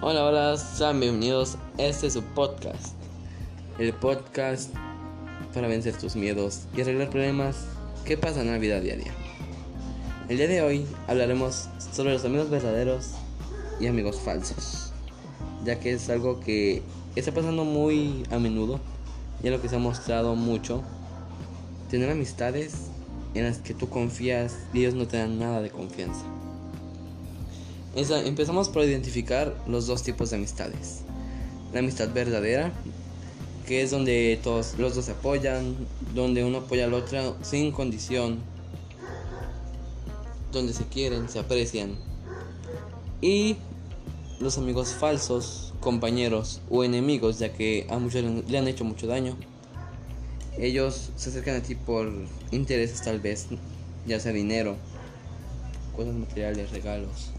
Hola, hola, sean bienvenidos. Este es su podcast. El podcast para vencer tus miedos y arreglar problemas que pasan en la vida diaria. El día de hoy hablaremos sobre los amigos verdaderos y amigos falsos, ya que es algo que está pasando muy a menudo y es lo que se ha mostrado mucho. Tener amistades en las que tú confías y ellos no te dan nada de confianza. Empezamos por identificar los dos tipos de amistades. La amistad verdadera, que es donde todos los dos se apoyan, donde uno apoya al otro sin condición, donde se quieren, se aprecian. Y los amigos falsos, compañeros o enemigos, ya que a muchos le han hecho mucho daño. Ellos se acercan a ti por intereses tal vez, ya sea dinero, cosas materiales, regalos.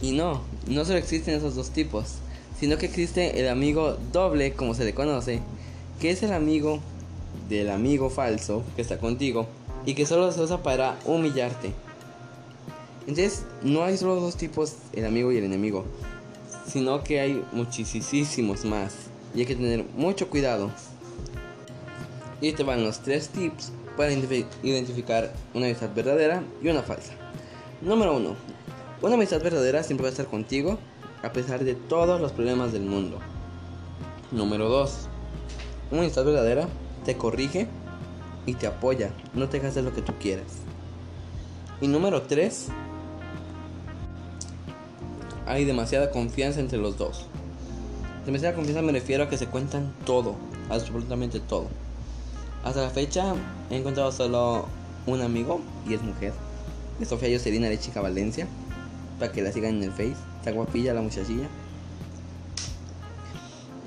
Y no, no solo existen esos dos tipos, sino que existe el amigo doble, como se le conoce, que es el amigo del amigo falso que está contigo y que solo se usa para humillarte. Entonces, no hay solo dos tipos, el amigo y el enemigo, sino que hay muchísimos más y hay que tener mucho cuidado. Y te van los tres tips para identificar una amistad verdadera y una falsa. Número 1. Una amistad verdadera siempre va a estar contigo a pesar de todos los problemas del mundo. Número 2. Una amistad verdadera te corrige y te apoya, no te hagas de lo que tú quieras. Y número 3. Hay demasiada confianza entre los dos. Demasiada confianza me refiero a que se cuentan todo, absolutamente todo. Hasta la fecha he encontrado solo un amigo y es mujer. Sofía Jocelina de Chica Valencia para que la sigan en el Face. Está guapilla la muchachilla.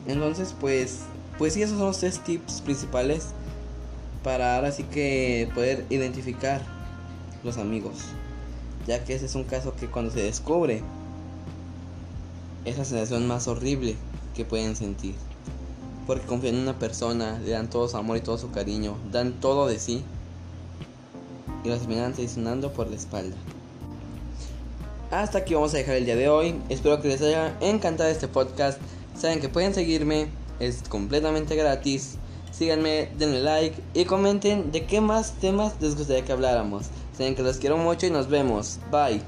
Entonces, pues, pues sí, esos son los tres tips principales para ahora sí que poder identificar los amigos. Ya que ese es un caso que cuando se descubre, es la sensación más horrible que pueden sentir. Porque confían en una persona, le dan todo su amor y todo su cariño, dan todo de sí y los terminan traicionando por la espalda. Hasta aquí vamos a dejar el día de hoy. Espero que les haya encantado este podcast. Saben que pueden seguirme, es completamente gratis. Síganme, denle like y comenten de qué más temas les gustaría que habláramos. Saben que los quiero mucho y nos vemos. Bye.